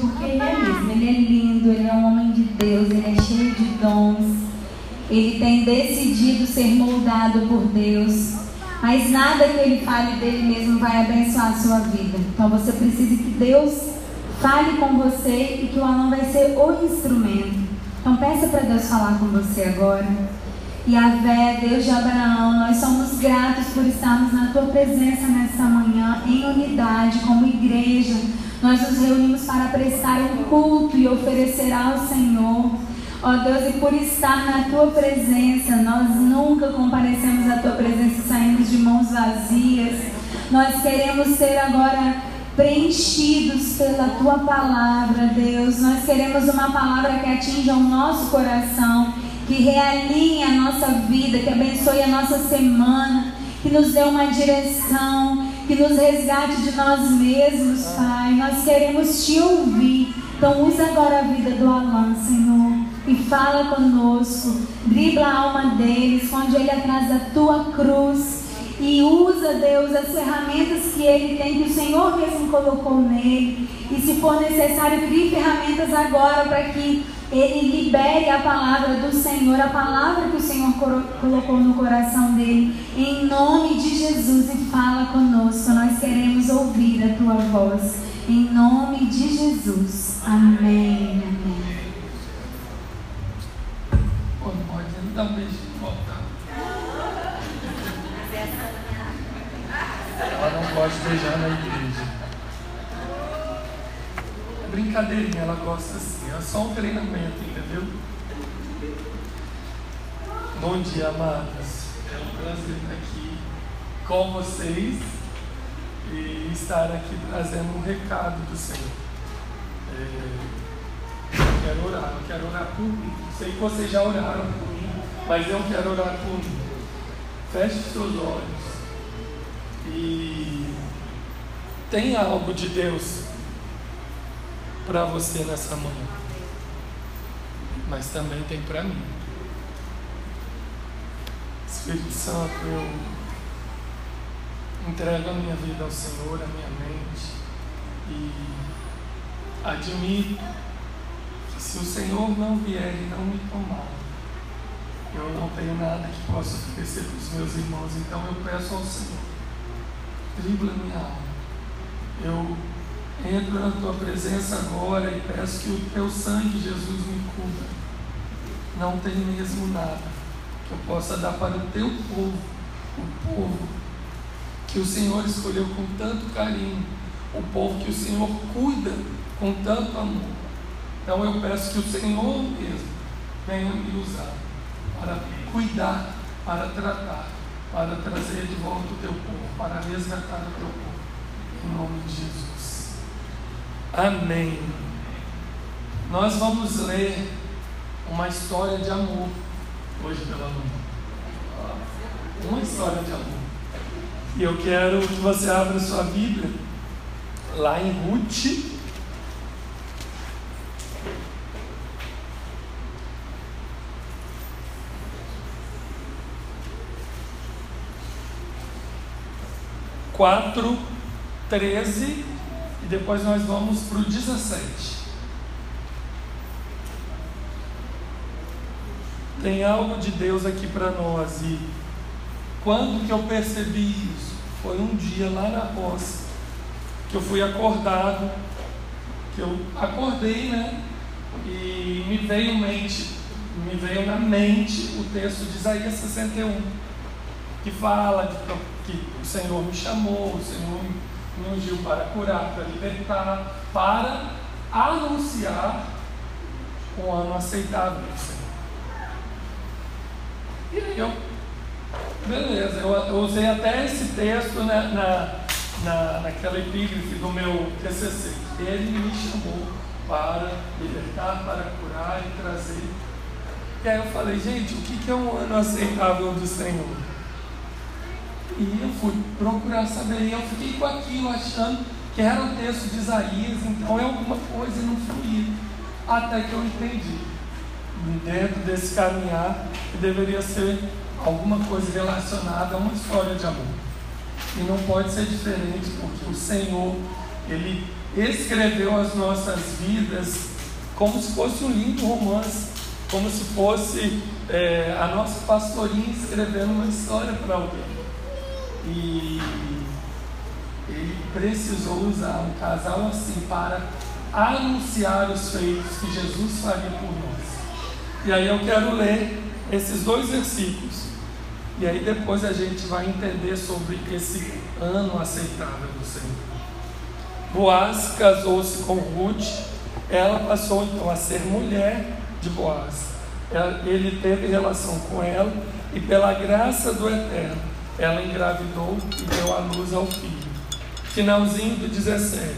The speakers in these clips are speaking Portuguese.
porque ele é mesmo, ele é lindo, ele é um homem de Deus, ele é cheio de dons. Ele tem decidido ser moldado por Deus. Mas nada que ele fale dele mesmo vai abençoar a sua vida. Então você precisa que Deus fale com você e que o Alan vai ser o instrumento. Então peça para Deus falar com você agora. E a Vé, Deus de Abraão, nós somos gratos por estarmos na tua presença nessa manhã, em unidade, como igreja. Nós nos reunimos para prestar um culto e oferecer ao Senhor. Ó Deus, e por estar na tua presença, nós nunca comparecemos à tua presença e saímos de mãos vazias. Nós queremos ser agora preenchidos pela tua palavra, Deus. Nós queremos uma palavra que atinja o nosso coração que realinhe a nossa vida, que abençoe a nossa semana, que nos dê uma direção, que nos resgate de nós mesmos, Pai. Nós queremos te ouvir. Então usa agora a vida do Alan, Senhor, e fala conosco. Dribla a alma dele, esconde ele atrás da tua cruz. E usa, Deus, as ferramentas que ele tem, que o Senhor mesmo colocou nele. E se for necessário, crie ferramentas agora para que ele libere a palavra do Senhor, a palavra que o Senhor colocou no coração dele, em nome de Jesus, e fala conosco. Nós queremos ouvir a tua voz, em nome de Jesus. Amém. Amém. Pode dar um beijo de volta. Ela não pode beijar na igreja brincadeirinha, ela gosta assim, é só um treinamento, entendeu? Bom dia, amados. É um prazer estar aqui com vocês e estar aqui trazendo um recado do Senhor. É, eu quero orar, eu quero orar por mim. Sei que vocês já oraram por mim, mas eu quero orar por mim. Feche seus olhos e tem algo de Deus para você nessa manhã, mas também tem para mim. Espírito Santo, eu entrego a minha vida ao Senhor, a minha mente, e admito que se o Senhor não vier e não me tomar, eu não tenho nada que possa oferecer para os meus irmãos, então eu peço ao Senhor, dribla minha alma. Eu Entro na tua presença agora e peço que o teu sangue, Jesus, me cubra. Não tem mesmo nada que eu possa dar para o teu povo, o povo que o Senhor escolheu com tanto carinho, o povo que o Senhor cuida com tanto amor. Então eu peço que o Senhor mesmo venha me usar para cuidar, para tratar, para trazer de volta o teu povo, para resgatar o teu povo. Em nome de Jesus. Amém. Nós vamos ler uma história de amor hoje pela manhã. Uma história de amor. E eu quero que você abra sua Bíblia lá em Ruth. Quatro, treze e depois nós vamos para o 17. Tem algo de Deus aqui para nós e quando que eu percebi isso? Foi um dia lá na roça que eu fui acordado, que eu acordei, né? E me veio mente, me veio na mente o texto de Isaías 61, que fala de, que o Senhor me chamou, o Senhor me me ungiu para curar, para libertar, para anunciar um ano aceitável do Senhor. E aí eu, beleza, eu, usei até esse texto na, na, na, naquela epígrafe do meu TCC. Ele me chamou para libertar, para curar e trazer. E aí eu falei, gente, o que é um ano aceitável do Senhor? E eu fui procurar saber, e eu fiquei com aquilo achando que era o texto de Isaías, então é alguma coisa e não fluía. Até que eu entendi, dentro desse caminhar, que deveria ser alguma coisa relacionada a uma história de amor. E não pode ser diferente, porque o Senhor, Ele escreveu as nossas vidas como se fosse um lindo romance, como se fosse é, a nossa pastorinha escrevendo uma história para alguém. E ele precisou usar um casal assim para anunciar os feitos que Jesus faria por nós. E aí eu quero ler esses dois versículos. E aí depois a gente vai entender sobre esse ano aceitável do Senhor. Boaz casou-se com Ruth, ela passou então a ser mulher de Boaz. Ele teve relação com ela e pela graça do Eterno, ela engravidou e deu à luz ao filho. Finalzinho do 17.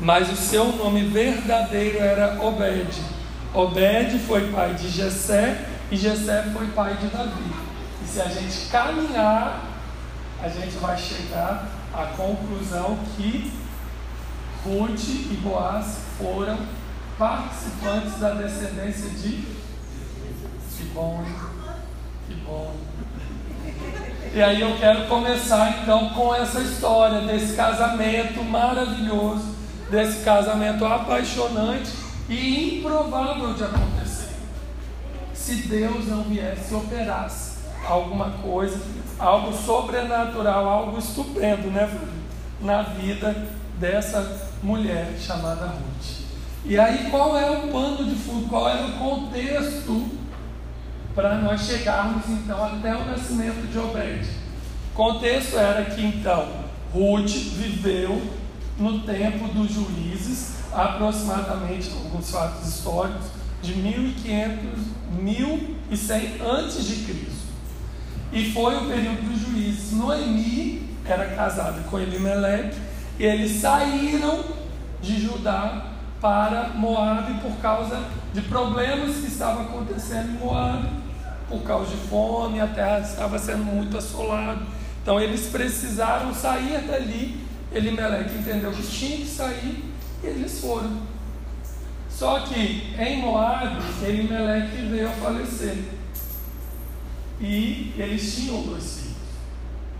Mas o seu nome verdadeiro era Obed. Obed foi pai de Jessé e Jessé foi pai de Davi. E se a gente caminhar, a gente vai chegar à conclusão que Ruth e Boaz foram participantes da descendência de. Que bom, hein? Que bom. E aí eu quero começar então com essa história desse casamento maravilhoso, desse casamento apaixonante e improvável de acontecer. Se Deus não viesse e operasse alguma coisa, algo sobrenatural, algo estupendo, né, na vida dessa mulher chamada Ruth. E aí, qual é o pano de fundo, qual é o contexto para nós chegarmos então até o nascimento de Obed? O contexto era que então Ruth viveu no tempo dos juízes, aproximadamente, alguns fatos históricos, de 1500, 1100 antes de Cristo. E foi o período dos juízes. Noemi era casada com Elimelech e eles saíram de Judá para Moabe por causa de problemas que estavam acontecendo em Moabe, por causa de fome, a terra estava sendo muito assolada. Então eles precisaram sair dali. Elimelec entendeu que tinha que sair e eles foram. Só que em Moabe, Elimelec veio a falecer. E eles tinham dois filhos.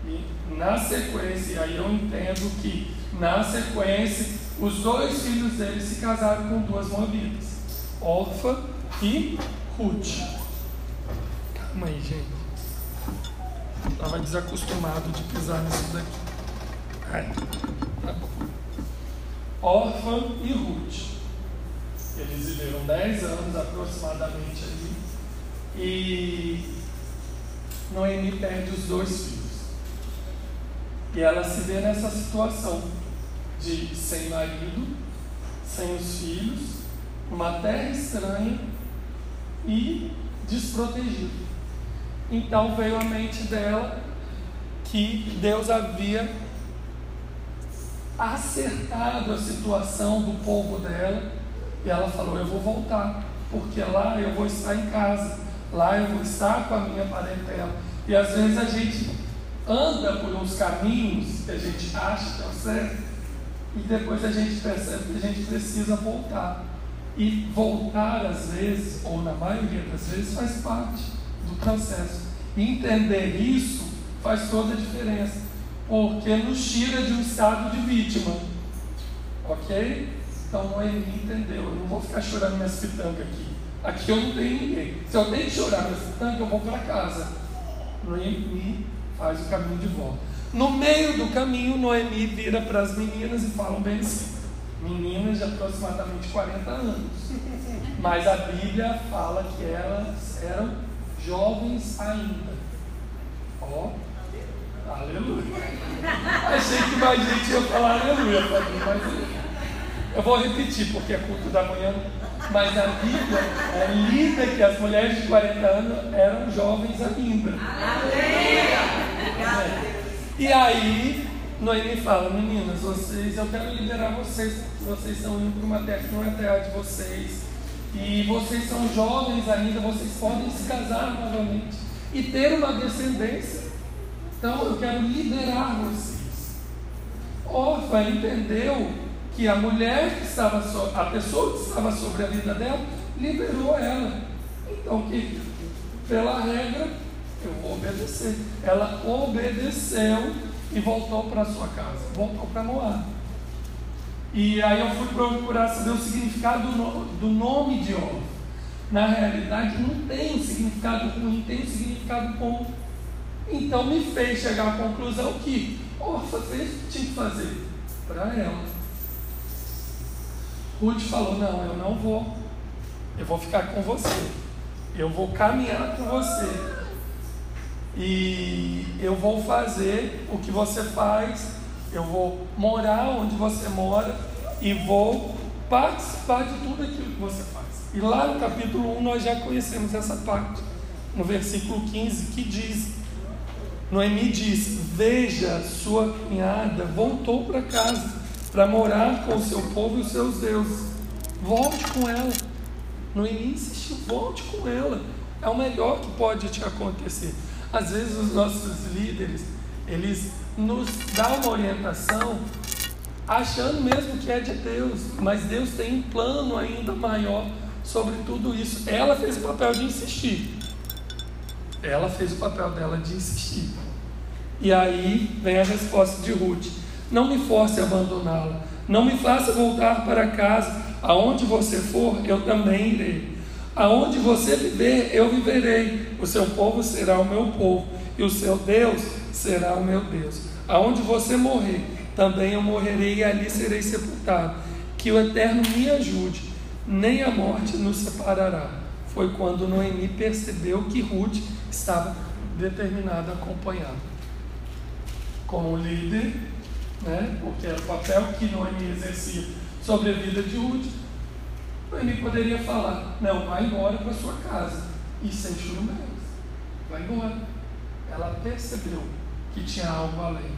E na sequência, aí eu entendo que na sequência os dois filhos dele se casaram com duas moabitas, Orfa e Ruth. Aí, gente. Estava desacostumado de pisar nisso daqui. Ai, tá bom. Orfa e Ruth. Eles viveram 10 anos aproximadamente ali. E Noemi perde os dois filhos. E ela se vê nessa situação de sem marido, sem os filhos, uma terra estranha e desprotegido. Então veio à mente dela que Deus havia acertado a situação do povo dela e ela falou: Eu vou voltar, porque lá eu vou estar em casa, lá eu vou estar com a minha parentela. E às vezes a gente anda por uns caminhos que a gente acha que é o certo, e depois a gente percebe que a gente precisa voltar. E voltar, às vezes, ou na maioria das vezes, faz parte do. E entender isso faz toda a diferença, porque nos tira de um estado de vítima. Ok? Então Noemi entendeu. Eu não vou ficar chorando minhas pitangas aqui. Aqui eu não tenho ninguém. Se eu tenho que chorar minhas pitangas, eu vou para casa. Noemi faz o caminho de volta. No meio do caminho, Noemi vira para as meninas e falam bem assim, meninas de aproximadamente 40 anos. Mas a Bíblia fala que elas eram jovens ainda. Ó, oh, aleluia. Achei que mais gente ia falar aleluia para mim, mas eu vou repetir porque é culto da manhã. Mas a Bíblia é linda que as mulheres de 40 anos eram jovens ainda. Aleluia. E aí, Noemi fala, meninas, vocês, eu quero liberar vocês, vocês estão indo para uma terra que não é terra de vocês. E vocês são jovens ainda, vocês podem se casar novamente e ter uma descendência. Então eu quero liberar vocês. Orfa entendeu que a mulher que estava so, a pessoa que estava sobre a vida dela, liberou ela. Então, que pela regra, eu vou obedecer. Ela obedeceu e voltou para sua casa, voltou para Moab. E aí eu fui procurar saber o significado do nome de órfão. Na realidade, não tem um significado ruim, tem um significado bom. Então me fez chegar à conclusão que órfã fez o que tinha que fazer para ela. Ruth falou: Não, eu não vou. Eu vou ficar com você. Eu vou caminhar com você. E eu vou fazer o que você faz. Eu vou morar onde você mora. E vou participar de tudo aquilo que você faz. E lá no capítulo 1 nós já conhecemos essa parte. No versículo 15 que diz: Noemi diz: Veja, sua cunhada voltou para casa para morar com o seu povo e os seus deuses. Volte com ela. Noemi insistiu: volte com ela. É o melhor que pode te acontecer. Às vezes os nossos líderes, eles nos dão uma orientação achando mesmo que é de Deus, mas Deus tem um plano ainda maior sobre tudo isso. Ela fez o papel de insistir. Ela fez o papel dela de insistir. E aí vem a resposta de Ruth: Não me force a abandoná-la. Não me faça voltar para casa. Aonde você for, eu também irei. Aonde você viver, eu viverei. O seu povo será o meu povo, e o seu Deus será o meu Deus. Aonde você morrer, também eu morrerei e ali serei sepultado. Que o Eterno me ajude, nem a morte nos separará. Foi quando Noemi percebeu que Ruth estava determinada a acompanhá-lo. Como líder, né, porque era o papel que Noemi exercia sobre a vida de Ruth, Noemi poderia falar: Não, vai embora para sua casa. E sem churumelas. Vai embora. Ela percebeu que tinha algo além.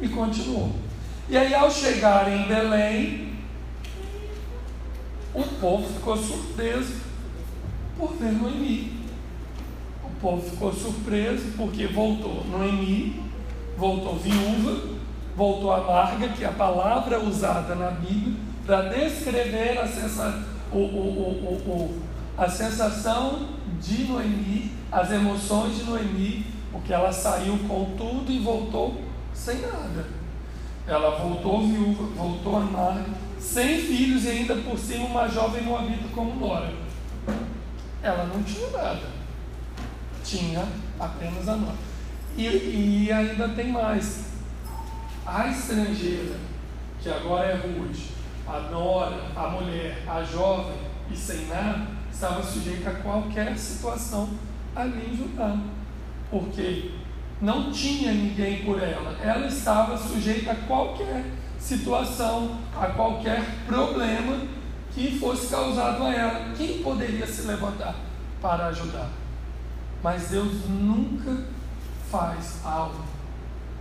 E continuou. E aí, ao chegar em Belém, o povo ficou surpreso por ver Noemi. O povo ficou surpreso porque voltou Noemi, voltou viúva, voltou amarga, que é a palavra usada na Bíblia para descrever a, sensa, o, o, o, a sensação de Noemi, as emoções de Noemi, porque ela saiu com tudo e voltou sem nada. Ela voltou viúva, voltou amarga, sem filhos e ainda por cima uma jovem moabita como Nora. Ela não tinha nada, tinha apenas a Nora. E, e ainda tem mais. A estrangeira, que agora é Ruth, a nora, a mulher, a jovem e sem nada, estava sujeita a qualquer situação ali em Judá. Porque não tinha ninguém por ela. Ela estava sujeita a qualquer situação, a qualquer problema que fosse causado a ela. Quem poderia se levantar para ajudar? Mas Deus nunca faz algo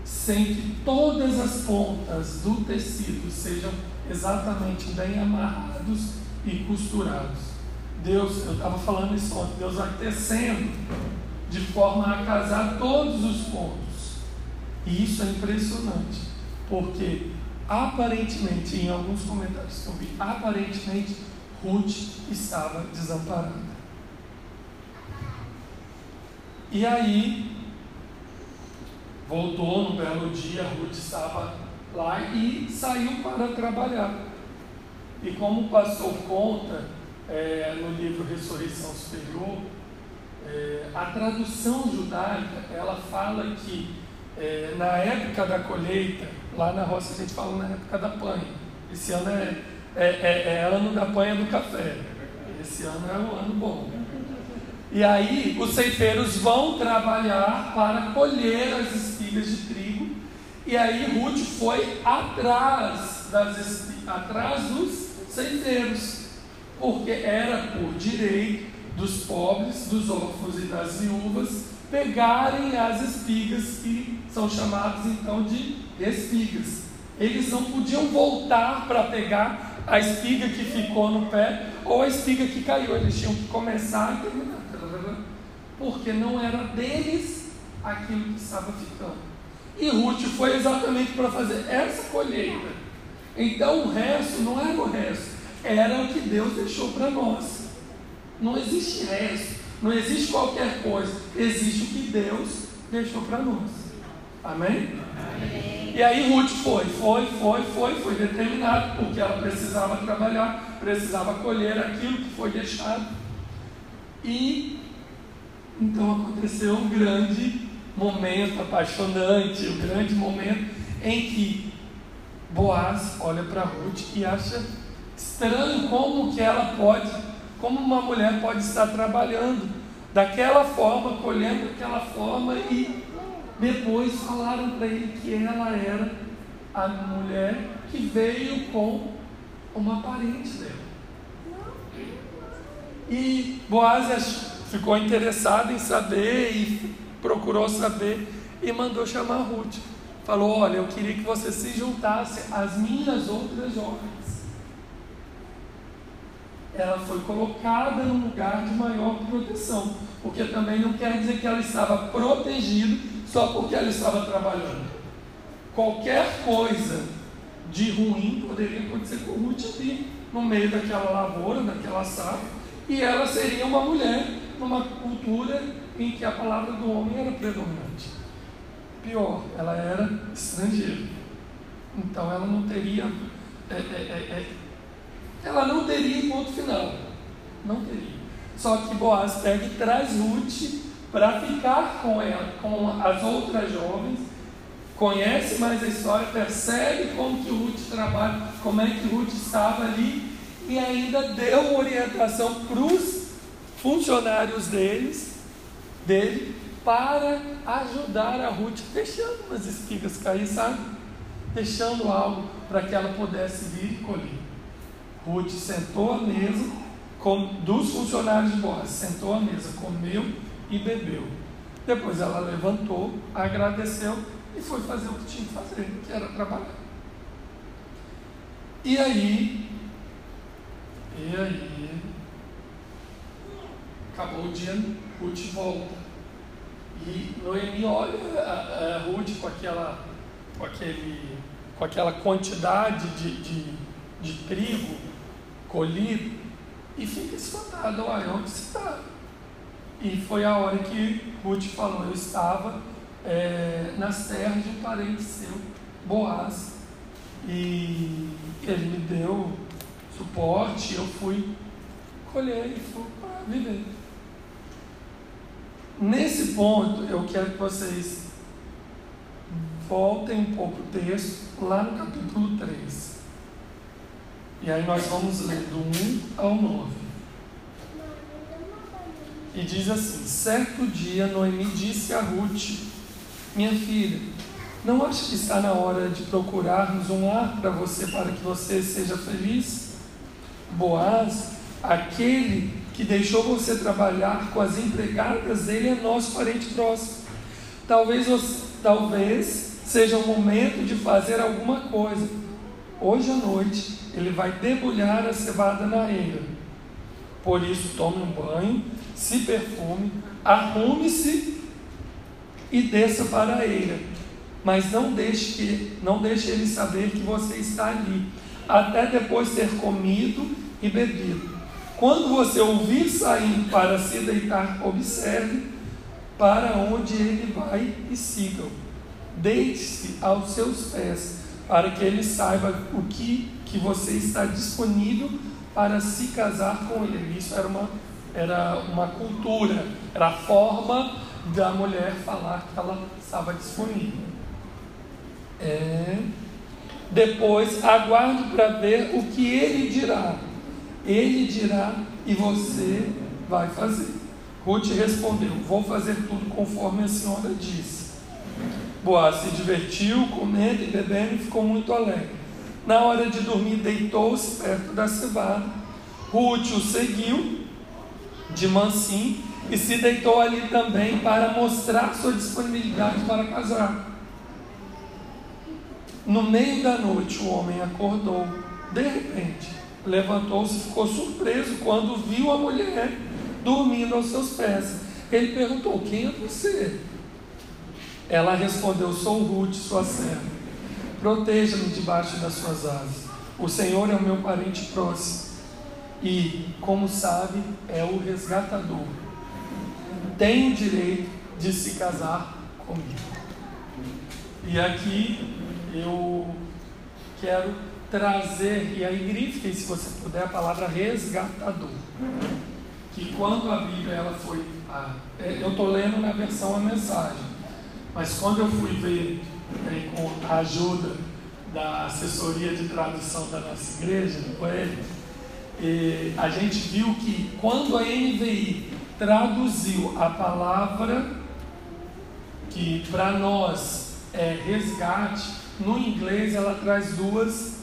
sem que todas as pontas do tecido sejam exatamente bem amarrados e costurados. Deus, eu estava falando isso ontem, Deus vai tecendo de forma a casar todos os pontos. E isso é impressionante, porque aparentemente, em alguns comentários que eu vi, aparentemente Ruth estava desamparada. E aí, voltou no belo dia, Ruth estava lá e saiu para trabalhar. E como passou conta é, no livro Ressurreição Superior, é, a tradução judaica ela fala que é, na época da colheita, lá na roça a gente fala na época da panha. Esse ano é, é, é, é ano da panha do café. Esse ano é o ano bom. E aí os ceifeiros vão trabalhar para colher as espigas de trigo e aí Ruth foi atrás, das, atrás dos ceifeiros, porque era por direito dos pobres, dos órfãos e das viúvas pegarem as espigas que são chamadas então de espigas. Eles não podiam voltar para pegar a espiga que ficou no pé ou a espiga que caiu, eles tinham que começar e terminar, porque não era deles aquilo que estava ficando. E Ruth foi exatamente para fazer essa colheita. Então o resto não era o resto, era o que Deus deixou para nós. Não existe resto, não existe qualquer coisa, existe o que Deus deixou para nós. Amém? Amém. E aí Ruth foi, foi, foi, foi, foi determinado, porque ela precisava trabalhar, precisava colher aquilo que foi deixado. E então aconteceu um grande momento apaixonante, um grande momento em que Boaz olha para Ruth e acha estranho como que ela pode, como uma mulher pode estar trabalhando daquela forma, colhendo daquela forma e depois falaram para ele que ela era a mulher que veio com uma parente dela. E Boaz ficou interessado em saber e procurou saber e mandou chamar Ruth. Falou: Olha, eu queria que você se juntasse às minhas outras jovens. Ela foi colocada num lugar de maior proteção, porque também não quer dizer que ela estava protegida só porque ela estava trabalhando. Qualquer coisa de ruim poderia acontecer com Ruth ali, no meio daquela lavoura, daquela safra, e ela seria uma mulher numa cultura em que a palavra do homem era predominante. Pior, ela era estrangeira. Então ela não teria. É, é, é, é ela não teria ponto final. Não teria. Só que Boaz pega e traz Ruth para ficar com ela, com as outras jovens, conhece mais a história, percebe como que Ruth trabalha, como é que Ruth estava ali e ainda deu orientação para os funcionários deles dele para ajudar a Ruth, deixando umas espigas cair, sabe? Deixando algo para que ela pudesse vir colher. Ruth sentou à mesa com, dos funcionários de Boaz, sentou à mesa, comeu e bebeu. Depois ela levantou, agradeceu e foi fazer o que tinha que fazer, que era trabalhar. E aí, e aí, acabou o dia, Ruth volta. E Noemi olha a, a Ruth com aquela, com, aquele, com aquela quantidade de, de, de trigo colhido e fica espantada, olha, onde você está? E foi a hora que Ruth falou, eu estava é, nas terras de um parente seu, Boaz, e ele me deu suporte, eu fui colher e fui para viver. Nesse ponto, eu quero que vocês voltem um pouco o texto lá no capítulo 3. E aí nós vamos ler do 1 ao 9. E diz assim: Certo dia Noemi disse a Ruth: Minha filha, não acha que está na hora de procurarmos um lar para você para que você seja feliz? Boaz, aquele que deixou você trabalhar com as empregadas dele é nosso parente próximo. Talvez, talvez seja o momento de fazer alguma coisa. Hoje à noite ele vai debulhar a cevada na eira. Por isso, tome um banho, se perfume, arrume-se e desça para a eira. Mas não deixe, que, não deixe ele saber que você está ali, até depois ter comido e bebido. Quando você ouvir sair para se deitar, observe para onde ele vai e siga. Deite-se aos seus pés, para que ele saiba o que, que você está disponível para se casar com ele. Isso era uma, era uma cultura, era a forma da mulher falar que ela estava disponível. É. Depois, aguarde para ver o que ele dirá ele dirá e você vai fazer. Ruth respondeu: Vou fazer tudo conforme a senhora disse. Boaz se divertiu, comendo e bebendo e ficou muito alegre. Na hora de dormir, deitou-se perto da cevada. Ruth o seguiu de mansinho e se deitou ali também para mostrar sua disponibilidade para casar. No meio da noite, o homem acordou. De repente, levantou-se e ficou surpreso quando viu a mulher dormindo aos seus pés. Ele perguntou: Quem é você? Ela respondeu: Sou Ruth, sua serva. Proteja-me debaixo das suas asas. O Senhor é o meu parente próximo e, como sabe, é o resgatador. Tem o direito de se casar comigo. E aqui eu quero trazer, e aí grifem, se você puder, a palavra resgatador. Que quando a Bíblia ela foi. Eu estou lendo na versão a mensagem, mas quando eu fui ver com a ajuda da assessoria de tradução da nossa igreja, com ele, e a gente viu que quando a NVI traduziu a palavra que para nós é resgate, no inglês ela traz duas,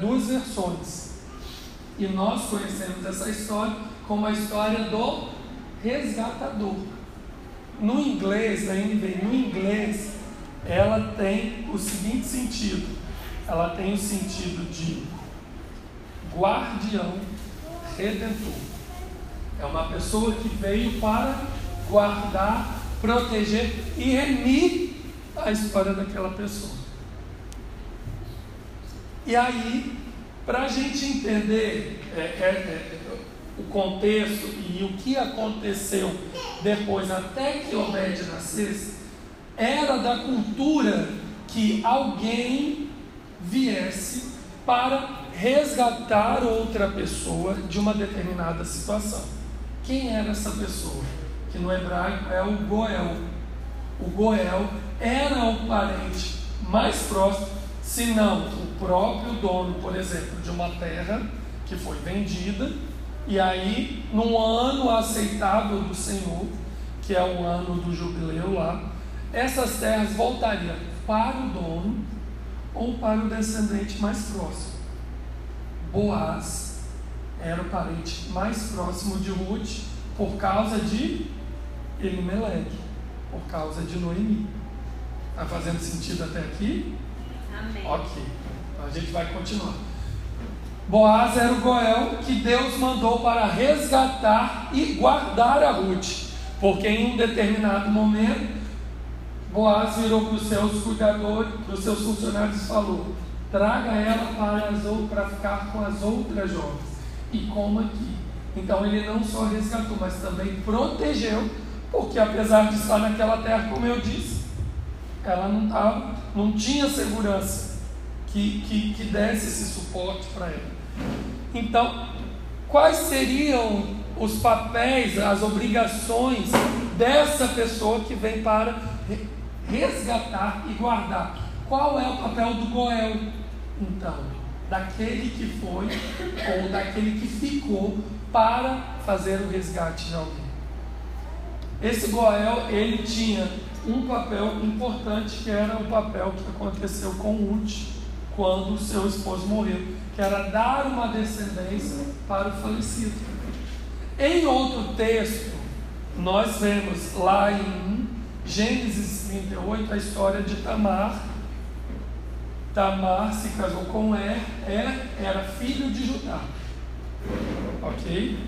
duas versões. E nós conhecemos essa história como a história do resgatador. No inglês, na NVI, no inglês, ela tem o seguinte sentido: ela tem o sentido de guardião redentor. É uma pessoa que veio para guardar, proteger e remir a história daquela pessoa. E aí, para a gente entender é, é, é, o contexto e o que aconteceu depois, até que Obed nascesse, era da cultura que alguém viesse para resgatar outra pessoa de uma determinada situação. Quem era essa pessoa? Que no hebraico é o Goel. O Goel era o parente mais próximo, se não o próprio dono, por exemplo, de uma terra que foi vendida, e aí, num ano aceitável do Senhor, que é o ano do jubileu lá, essas terras voltariam para o dono ou para o descendente mais próximo. Boaz era o parente mais próximo de Ruth por causa de Elimeleque, por causa de Noemi. Está fazendo sentido até aqui? Amém. Ok, então a gente vai continuar. Boaz era o Goel que Deus mandou para resgatar e guardar a Ruth, porque em um determinado momento Boaz virou para os seus cuidadores, para os seus funcionários e falou: traga ela para, as, para ficar com as outras jovens e coma aqui. Então ele não só resgatou, mas também protegeu, porque apesar de estar naquela terra, como eu disse, ela não, tava, não tinha segurança que, que, que desse esse suporte para ela. Então, quais seriam os papéis, as obrigações dessa pessoa que vem para resgatar e guardar? Qual é o papel do Goel? Então, daquele que foi ou daquele que ficou para fazer o resgate de alguém. Esse Goel, ele tinha um papel importante que era o papel que aconteceu com Ruth quando seu esposo morreu, que era dar uma descendência para o falecido. Em outro texto, nós vemos lá em Gênesis 38 a história de Tamar, Tamar se casou com Er, Er era filho de Judá. Ok?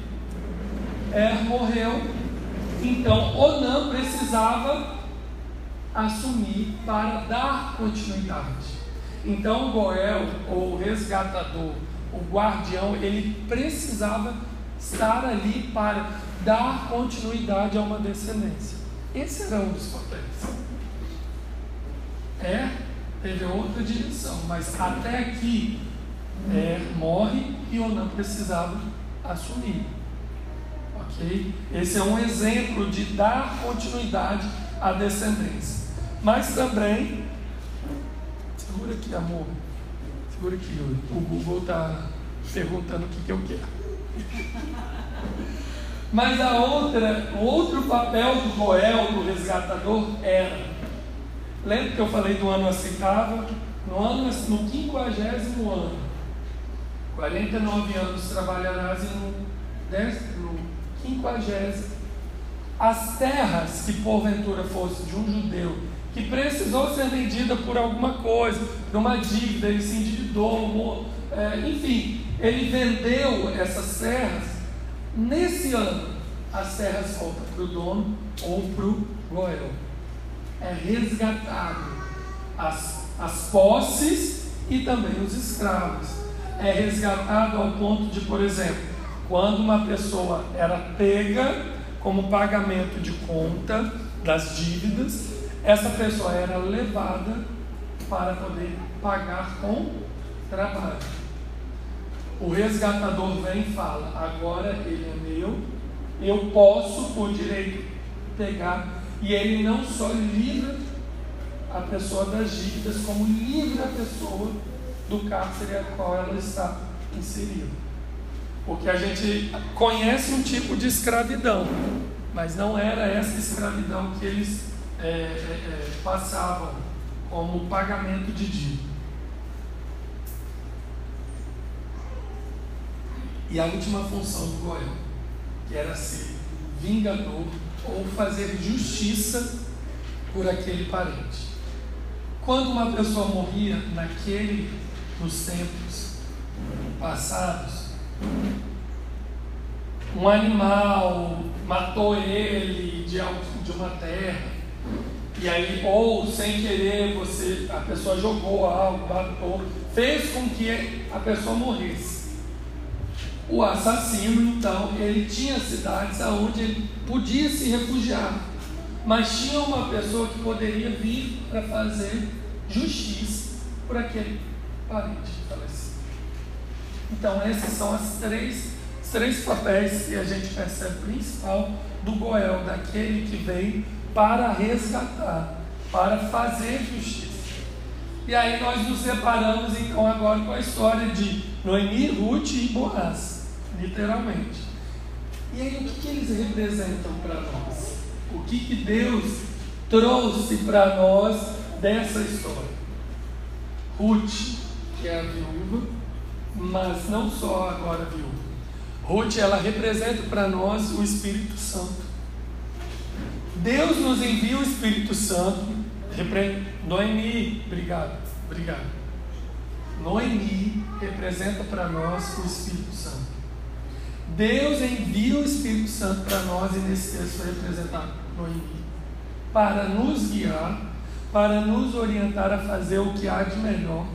Er morreu, então Onã precisava assumir para dar continuidade. Então Goel, ou resgatador, o guardião, ele precisava estar ali para dar continuidade a uma descendência. Esse era um dos papéis. É teve outra direção, mas até aqui é, morre e Onã precisava assumir. Ok? Esse é um exemplo de dar continuidade à descendência. Mas também, segura aqui, amor. Segura aqui, o Google está perguntando o que, que eu quero. Mas a outra, o outro papel do Joel, do resgatador, era Lembra que eu falei do ano aceitável? No ano, no quinquagésimo ano, 49 anos trabalharás e no, no quinquagésimo. As terras que porventura fosse de um judeu que precisou ser vendida por alguma coisa, por uma dívida, ele se endividou, é, enfim, ele vendeu essas terras. Nesse ano, as terras voltam para o dono ou para o goel é resgatado as, as posses e também os escravos. É resgatado ao ponto de, por exemplo, quando uma pessoa era pega como pagamento de conta das dívidas, essa pessoa era levada para poder pagar com trabalho. O resgatador vem e fala: agora ele é meu, eu posso por direito pegar. E ele não só livra a pessoa das dívidas, como livra a pessoa do cárcere a qual ela está inserida. Porque a gente conhece um tipo de escravidão, mas não era essa escravidão que eles é, é, passavam como pagamento de dívida. E a última função do Goel, que era ser vingador ou fazer justiça por aquele parente. Quando uma pessoa morria naquele, nos tempos passados, um animal matou ele de, uma terra, e aí, ou sem querer, você, a pessoa jogou algo, matou, fez com que a pessoa morresse. O assassino, então, ele tinha cidades onde ele podia se refugiar, mas tinha uma pessoa que poderia vir para fazer justiça por aquele parente falecido. Então, esses são as três, os três papéis que a gente percebe principal do Goel, daquele que veio para resgatar, para fazer justiça. E aí nós nos separamos então agora com a história de Noemi, Ruth e Boaz, literalmente. E aí o que, que eles representam para nós? O que, que Deus trouxe para nós dessa história? Ruth, que é a viúva, mas não só agora viúva. Ruth, ela representa para nós o Espírito Santo. Deus nos envia o Espírito Santo. Noemi, obrigado, obrigado. Noemi representa para nós o Espírito Santo. Deus envia o Espírito Santo para nós, e nesse texto foi representado Noemi, para nos guiar, para nos orientar a fazer o que há de melhor,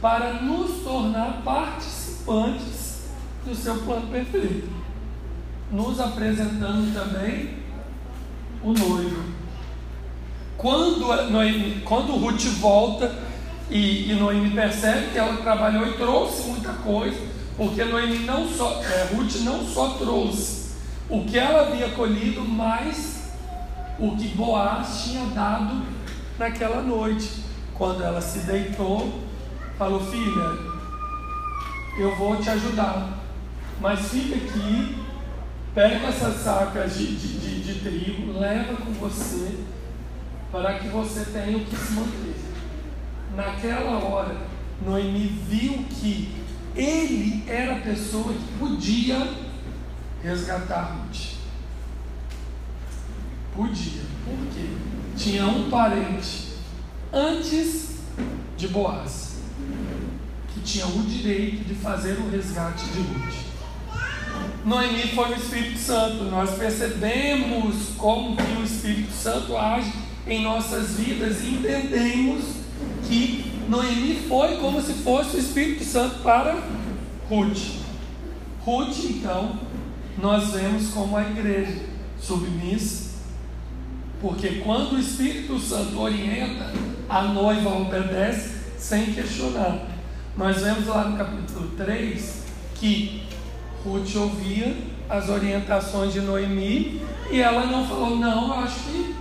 para nos tornar participantes do seu plano perfeito, nos apresentando também o noivo. Quando, Noemi, quando Ruth volta e, e Noemi percebe que ela trabalhou e trouxe muita coisa, porque Noemi não só, é, Ruth não só trouxe o que ela havia colhido, mas o que Boaz tinha dado naquela noite. Quando ela se deitou, falou: Filha, eu vou te ajudar, mas fica aqui Pega essas sacas de, de, de, de trigo, leva com você, para que você tenha o que se manter. Naquela hora, Noemi viu que ele era a pessoa que podia resgatar Ruth. Podia. Por quê? Tinha um parente antes de Boaz que tinha o direito de fazer o resgate de Ruth. Noemi foi o Espírito Santo. Nós percebemos como que o Espírito Santo age em nossas vidas e entendemos que Noemi foi como se fosse o Espírito Santo para Ruth. Ruth, então, nós vemos como a igreja submissa, porque quando o Espírito Santo orienta, a noiva obedece sem questionar. Nós vemos lá no capítulo 3 que Ruth ouvia as orientações de Noemi e ela não falou: Não, acho que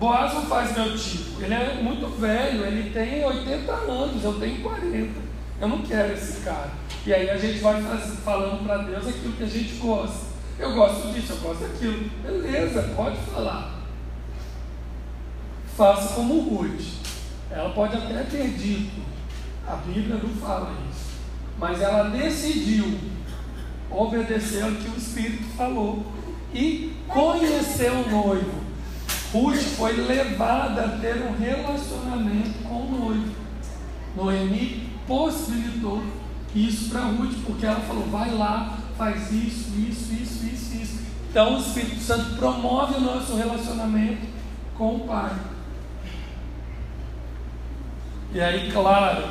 Boaz não faz meu tipo. Ele é muito velho, ele tem 80 anos, eu tenho 40. Eu não quero esse cara. E aí a gente vai falando para Deus aquilo que a gente gosta. Eu gosto disso, eu gosto daquilo. Beleza, pode falar. Faça como Ruth. Ela pode até ter dito, a Bíblia não fala isso, mas ela decidiu obedeceu o que o Espírito falou e conheceu o noivo. Ruth foi levada a ter um relacionamento com o noivo. Noemi possibilitou isso para Ruth, porque ela falou: vai lá, faz isso, isso, isso, isso, isso. Então o Espírito Santo promove o nosso relacionamento com o Pai. E aí, claro,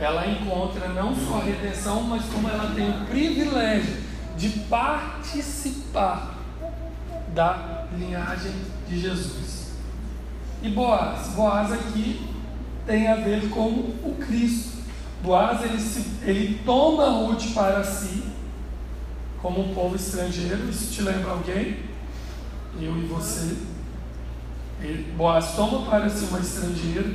ela encontra não só a redenção, mas como ela tem o privilégio de participar da linhagem de Jesus. E Boaz, Boaz aqui tem a ver com o Cristo. Boaz ele, se, ele toma Ruth para si, como um povo estrangeiro. Isso te lembra alguém? Eu e você. Ele, Boaz toma para si uma estrangeira.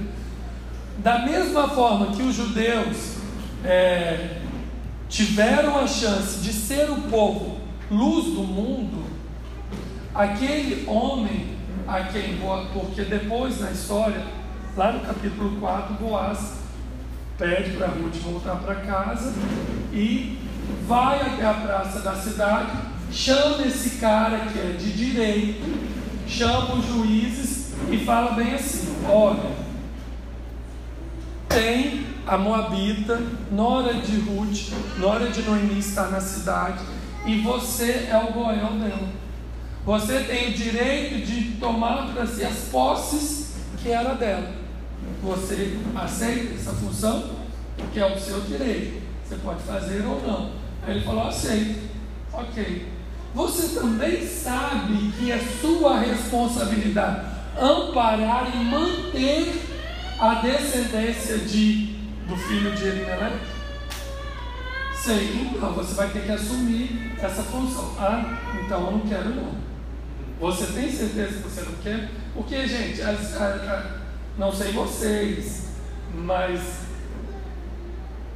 Da mesma forma que os judeus é, tiveram a chance de ser o povo luz do mundo, aquele homem a quem porque depois na história, lá no capítulo 4, Boaz pede para Ruth voltar para casa e vai até a praça da cidade, chama esse cara que é de direito, chama os juízes e fala bem assim: olha, tem a Moabita, nora de Ruth, nora de Noemi está na cidade, e você é o goel dela. Você tem o direito de tomar para si as posses que era dela. Você aceita essa função? Que é o seu direito. Você pode fazer ou não. Aí ele falou: aceito. Ok. Você também sabe que é sua responsabilidade amparar e manter a descendência de, do filho de Elimelech? Sei, então você vai ter que assumir essa função. Ah, então eu não quero não. Você tem certeza que você não quer? Porque, gente, as, a, a, não sei vocês, mas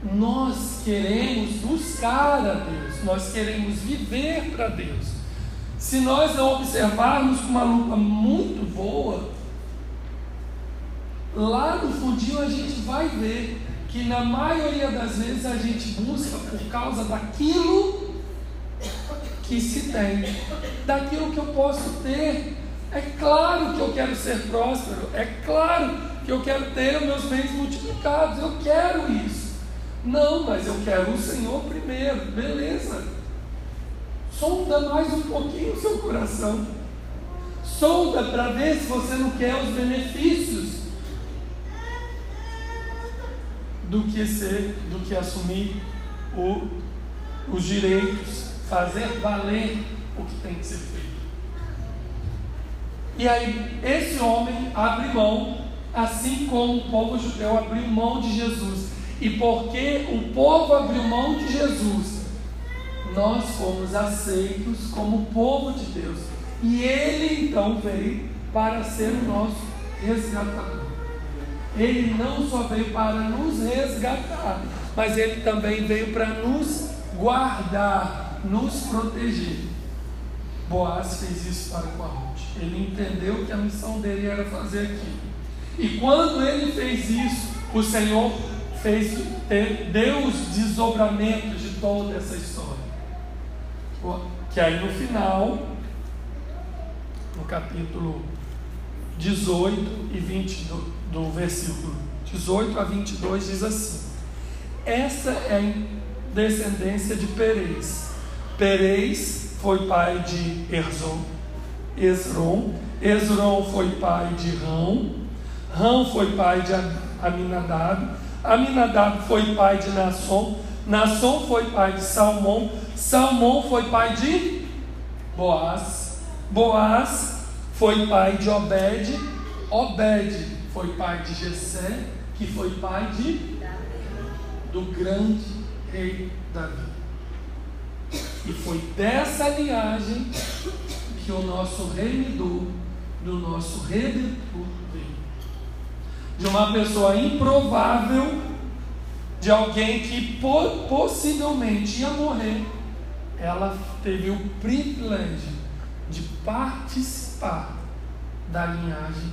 nós queremos buscar a Deus, nós queremos viver para Deus. Se nós não observarmos com uma lupa muito boa, lá no fundinho a gente vai ver que na maioria das vezes a gente busca por causa daquilo que se tem, daquilo que eu posso ter. É claro que eu quero ser próspero, é claro que eu quero ter os meus bens multiplicados, eu quero isso. Não, mas eu quero o Senhor primeiro, beleza. Sonda mais um pouquinho o seu coração. Sonda para ver se você não quer os benefícios do que ser, do que assumir o, os direitos, fazer valer o que tem que ser feito. E aí, esse homem abre mão, assim como o povo judeu abriu mão de Jesus. E porque o povo abriu mão de Jesus, nós fomos aceitos como povo de Deus. E ele então veio para ser o nosso resgatador. Ele não só veio para nos resgatar, mas ele também veio para nos guardar, nos proteger. Boaz fez isso para com a Ruth. Ele entendeu que a missão dele era fazer aquilo. E quando ele fez isso, o Senhor fez, deu os desdobramentos de toda essa história. Que aí no final, no capítulo 18 e 22 do versículo 18 a 22 diz assim: Essa é a descendência de Perez. Perez foi pai de Erzon, Esron. Esron foi pai de Rão. Rão foi pai de Aminadab. Aminadab foi pai de Nasson. Nasson foi pai de Salmão. Salmão foi pai de Boaz. Boaz foi pai de Obed. Obed foi pai de Jessé, que foi pai de do grande rei Davi. E foi dessa linhagem que o nosso remidor, do nosso redentor veio. De uma pessoa improvável, de alguém que possivelmente ia morrer, ela teve o privilégio de participar da linhagem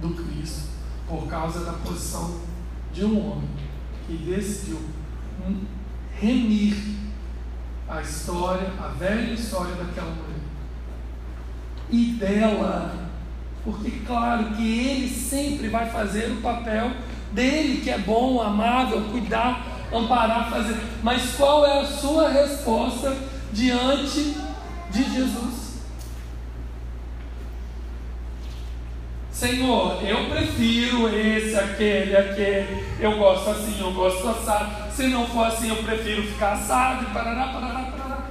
do Cristo por causa da posição de um homem que decidiu remir a história, a velha história daquela mulher. E dela, porque claro que ele sempre vai fazer o papel dele, que é bom, amável, cuidar, amparar, fazer. Mas qual é a sua resposta diante de Jesus? Senhor, eu prefiro esse, aquele, aquele, eu gosto assim, eu gosto assado. Se não for assim, eu prefiro ficar assado, parará, parará, parará.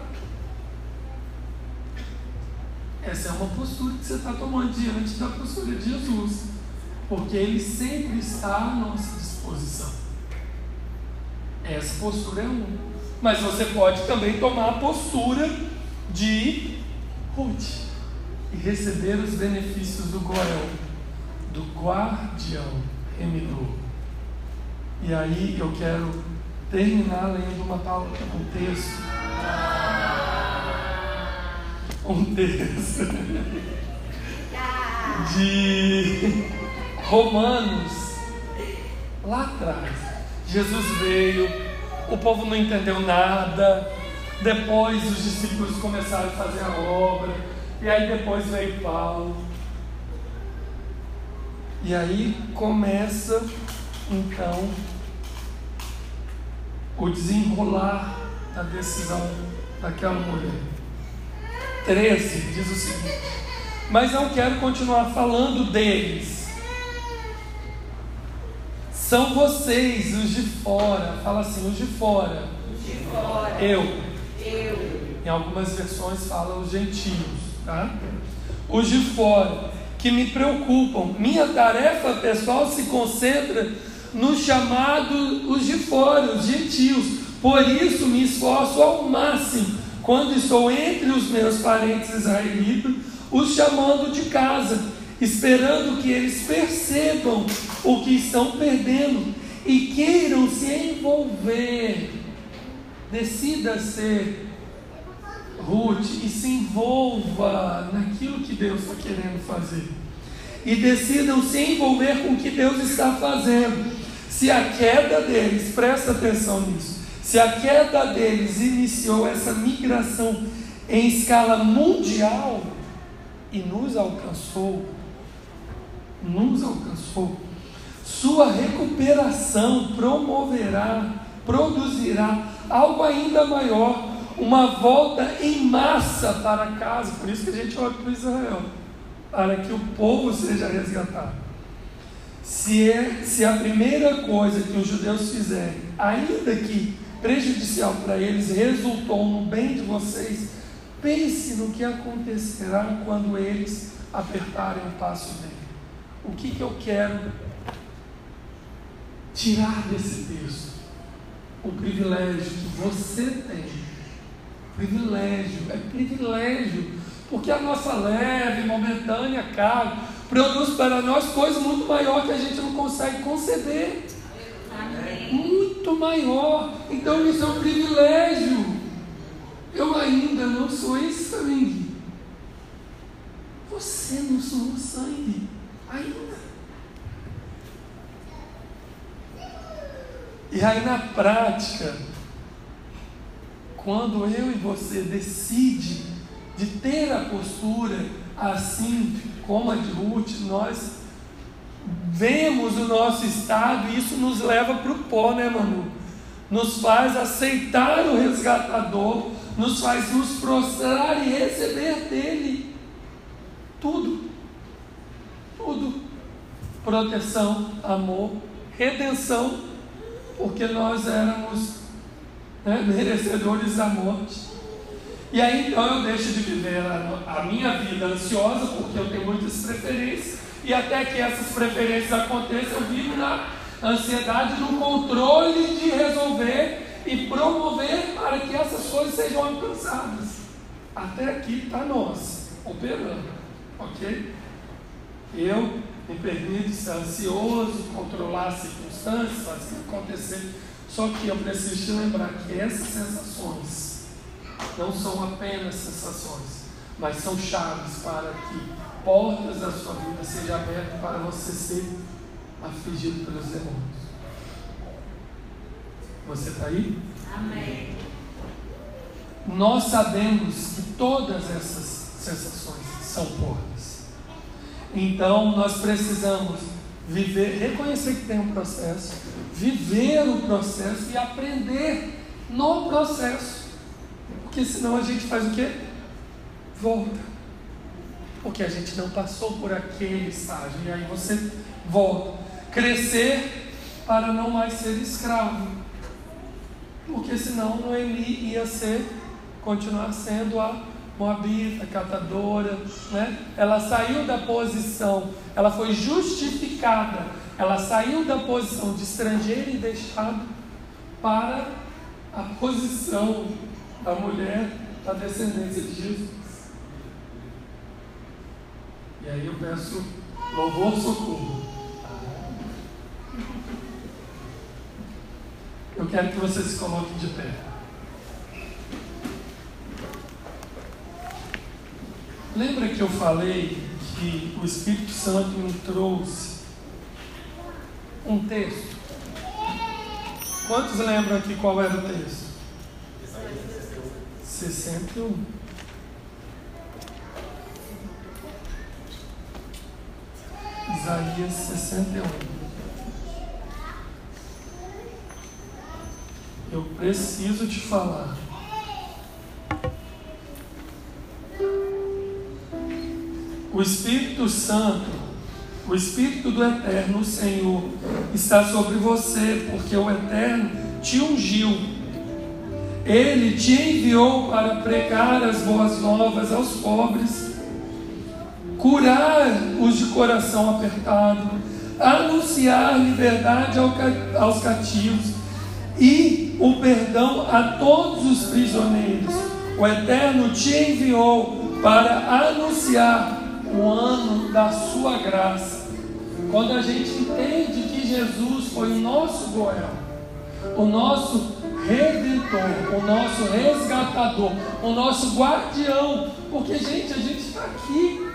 Essa é uma postura que você está tomando diante da postura de Jesus. porque Ele sempre está à nossa disposição. Essa postura é uma. Mas você pode também tomar a postura de Ruth e receber os benefícios do Goel, do guardião remidor. E aí eu quero terminar lendo uma palavra, um texto. Um texto de Romanos, lá atrás. Jesus veio, o povo não entendeu nada, depois os discípulos começaram a fazer a obra, e aí depois veio Paulo. E aí começa então o desenrolar da decisão daquela mulher. 13 diz o seguinte: Mas não quero continuar falando deles. São vocês, os de fora. Fala assim, os de fora. Os de fora. Eu. Eu. Em algumas versões fala os gentios, tá? Os de fora que me preocupam. Minha tarefa pessoal se concentra no chamado os de fora, os gentios. Por isso me esforço ao máximo quando estou entre os meus parentes israelitas, os chamando de casa, esperando que eles percebam o que estão perdendo e queiram se envolver. Decida ser Ruth e se envolva naquilo que Deus está querendo fazer. E decidam se envolver com o que Deus está fazendo. Se a queda deles, presta atenção nisso, se a queda deles iniciou essa migração em escala mundial e nos alcançou, nos alcançou, sua recuperação promoverá, produzirá algo ainda maior uma volta em massa para casa. Por isso que a gente olha para Israel, para que o povo seja resgatado. Se, é, se a primeira coisa que os judeus fizerem, ainda que prejudicial para eles, resultou no bem de vocês, pense no que acontecerá quando eles apertarem o passo dele. O que, que eu quero tirar desse texto? O privilégio que você tem Privilégio, é privilégio, porque a nossa leve, momentânea carne produz para nós coisas muito maior que a gente não consegue conceber. Amém. Muito maior. Então isso é um privilégio. Eu ainda não sou em sangue. Você não sou sangue. Ainda. E aí na prática, quando eu e você decide de ter a postura assim como a de Ruth, nós vemos o nosso estado e isso nos leva para o pó, né, Manu? Nos faz aceitar o resgatador, nos faz nos prostrar e receber dele tudo. Tudo. Proteção, amor, redenção, porque nós éramos né, merecedores da morte. E aí então eu deixo de viver a, a, minha vida ansiosa, porque eu tenho muitas preferências, e até que essas preferências aconteçam, eu vivo na ansiedade, no controle de resolver e promover para que essas coisas sejam alcançadas. Até aqui está nós, operando, ok? Eu me permito ser ansioso, controlar as circunstâncias, fazer acontecer só que eu preciso te lembrar que essas sensações não são apenas sensações, mas são chaves para que portas da sua vida sejam abertas para você ser afligido pelos demônios. Você está aí? Amém. Nós sabemos que todas essas sensações são portas. Então nós precisamos viver, reconhecer que tem um processo, viver o processo e aprender no processo. Porque senão a gente faz o quê? Volta. Porque a gente não passou por aquele estágio. E aí você volta. Crescer para não mais ser escravo. Porque senão Noemi ia ser, continuar sendo a moabita, catadora, né? Ela saiu da posição, ela foi justificada, ela saiu da posição de estrangeiro e deixado para a posição da mulher da descendência de Jesus. E aí eu peço louvor, socorro. Eu quero que você se coloque de pé. Lembra que eu falei que o Espírito Santo me trouxe um texto? Quantos lembram aqui qual era o texto? 61. Isaías 61. Eu preciso te falar. O Espírito Santo, o Espírito do Eterno, Senhor, está sobre você, porque o Eterno te ungiu. Ele te enviou para pregar as boas novas aos pobres, curar os de coração apertado, anunciar liberdade aos cativos e o perdão a todos os prisioneiros. O Eterno te enviou para anunciar o ano da sua graça. Quando a gente entende que Jesus foi o nosso Goel, o nosso redentor, o nosso resgatador, o nosso guardião, porque, gente, a gente está aqui,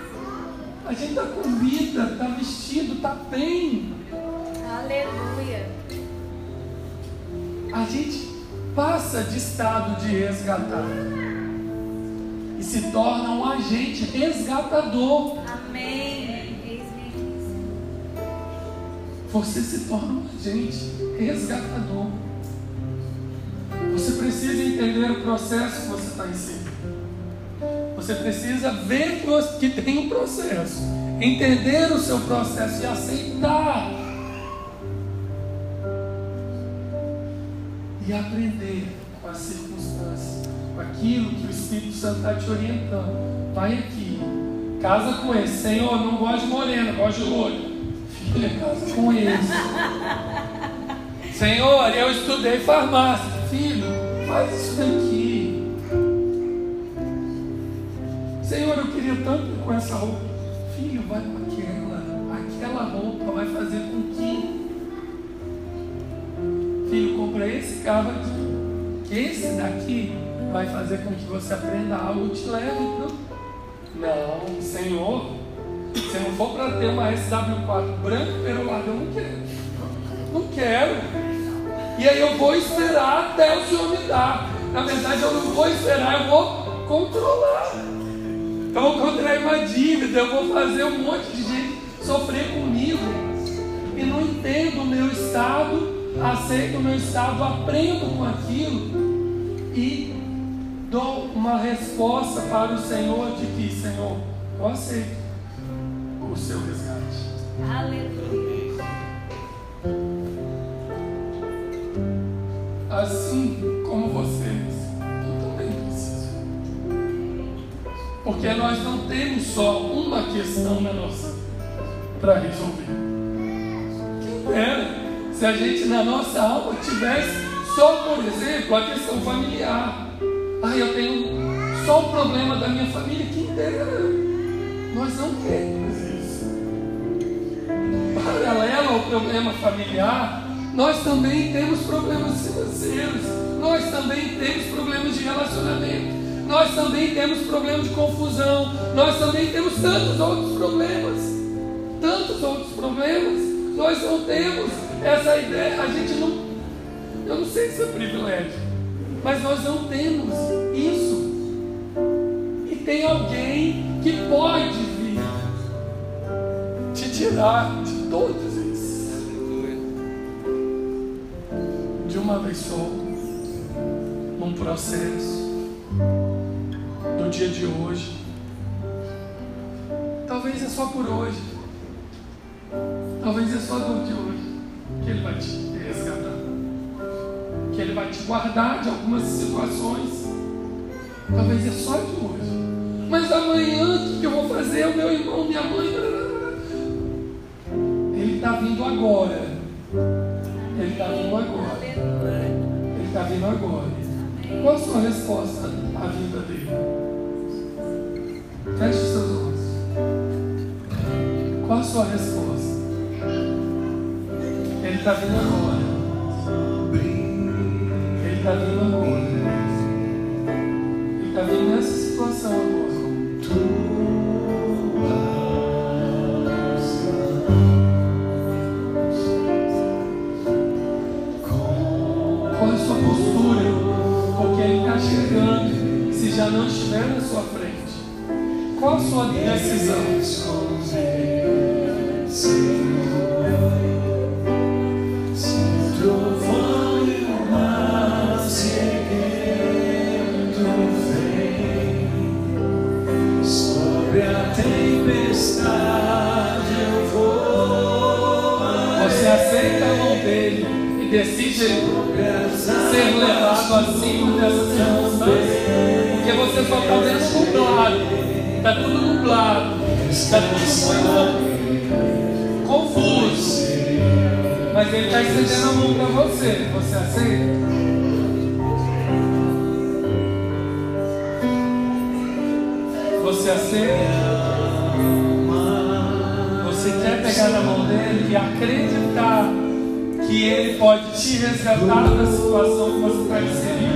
a gente está com vida, está vestido, está bem. Aleluia. A gente passa de estado de resgatar e se torna um agente resgatador. Amém. Você se torna um agente resgatador. Você precisa entender o processo que você está inserido. Você precisa ver que tem um processo, entender o seu processo e aceitar. E aprender com as circunstâncias, com aquilo que o Espírito Santo está te orientando. Vai aqui, casa com esse. Senhor, não gosto de morena, gosto de loiro. Filha, casa com esse. Senhor, eu estudei farmácia. Faz isso daqui. Senhor, eu queria tanto com essa roupa. Filho, vai com aquela. Aquela roupa vai fazer com que. Filho, compra esse carro aqui. Que esse daqui vai fazer com que você aprenda algo e te leve pro. Não, Senhor. Se não for para ter uma SW4 branca perolada, eu não quero. Não quero. E aí eu vou esperar até o Senhor me dar. Na verdade, eu não vou esperar, eu vou controlar. Eu vou contrair uma dívida, eu vou fazer um monte de gente sofrer comigo. E não entendo o meu estado, aceito o meu estado, aprendo com aquilo e dou uma resposta para o Senhor de que, Senhor, eu aceito o seu resgate. Aleluia. Assim como vocês, eu também preciso. Porque nós não temos só uma questão na nossa para resolver. Quem dera se a gente na nossa alma tivesse só, por exemplo, a questão familiar. Ah, eu tenho só o problema da minha família. Quem dera. Nós não temos isso. Paralelo ao problema familiar, nós também temos problemas financeiros, nós também temos problemas de relacionamento, nós também temos problemas de confusão, nós também temos tantos outros problemas, tantos outros problemas. Nós não temos essa ideia, a gente não, eu não sei se é privilégio, mas nós não temos isso. E tem alguém que pode vir te tirar de todos isso uma só, num processo do dia de hoje. Talvez é só por hoje. Talvez é só do de hoje que Ele vai te resgatar. Que Ele vai te guardar de algumas situações. Talvez é só de hoje. Mas amanhã o que eu vou fazer? O meu irmão, minha mãe. Ele está vindo agora. Está vindo agora. Ele está vindo agora. Qual a sua resposta à vinda dele? Feche seus olhos. Qual a sua resposta? Ele está vindo agora. Ele está vindo agora. Dele e decide ser levado acima dessa circunstância. Porque você só está vendo nublado. Está tudo nublado. Está tudo muito confuso. Mas ele está estendendo a mão para você. Você aceita? Você aceita? Você quer pegar na mão dele e acreditar que ele pode te resgatar da situação que você está inserido?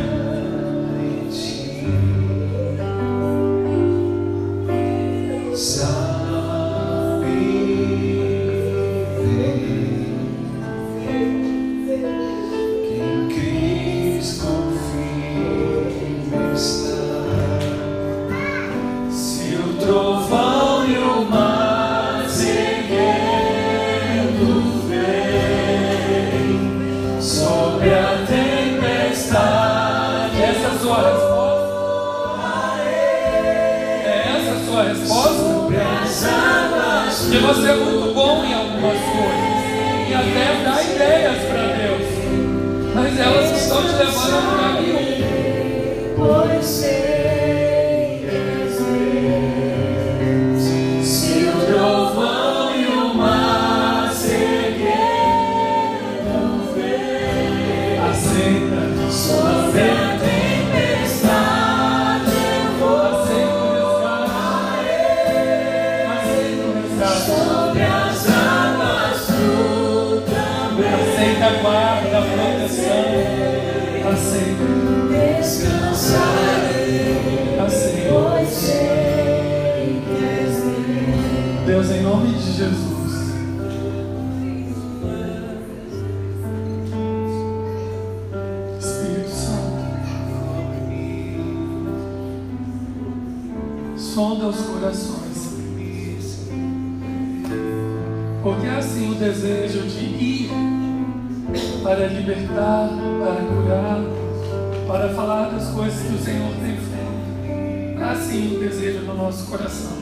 Nosso coração.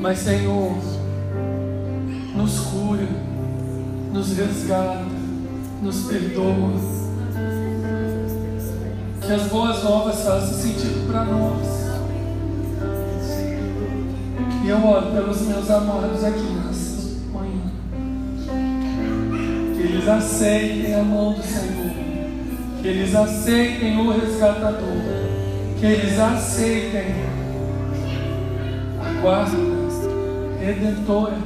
Mas, Senhor, nos cura, nos resgata, nos perdoa. Que as boas novas façam sentido para nós. E eu oro pelos meus amados aqui nessa manhã. Que eles aceitem a mão do Senhor. Que eles aceitem o resgatador. Que eles aceitem guarda redentora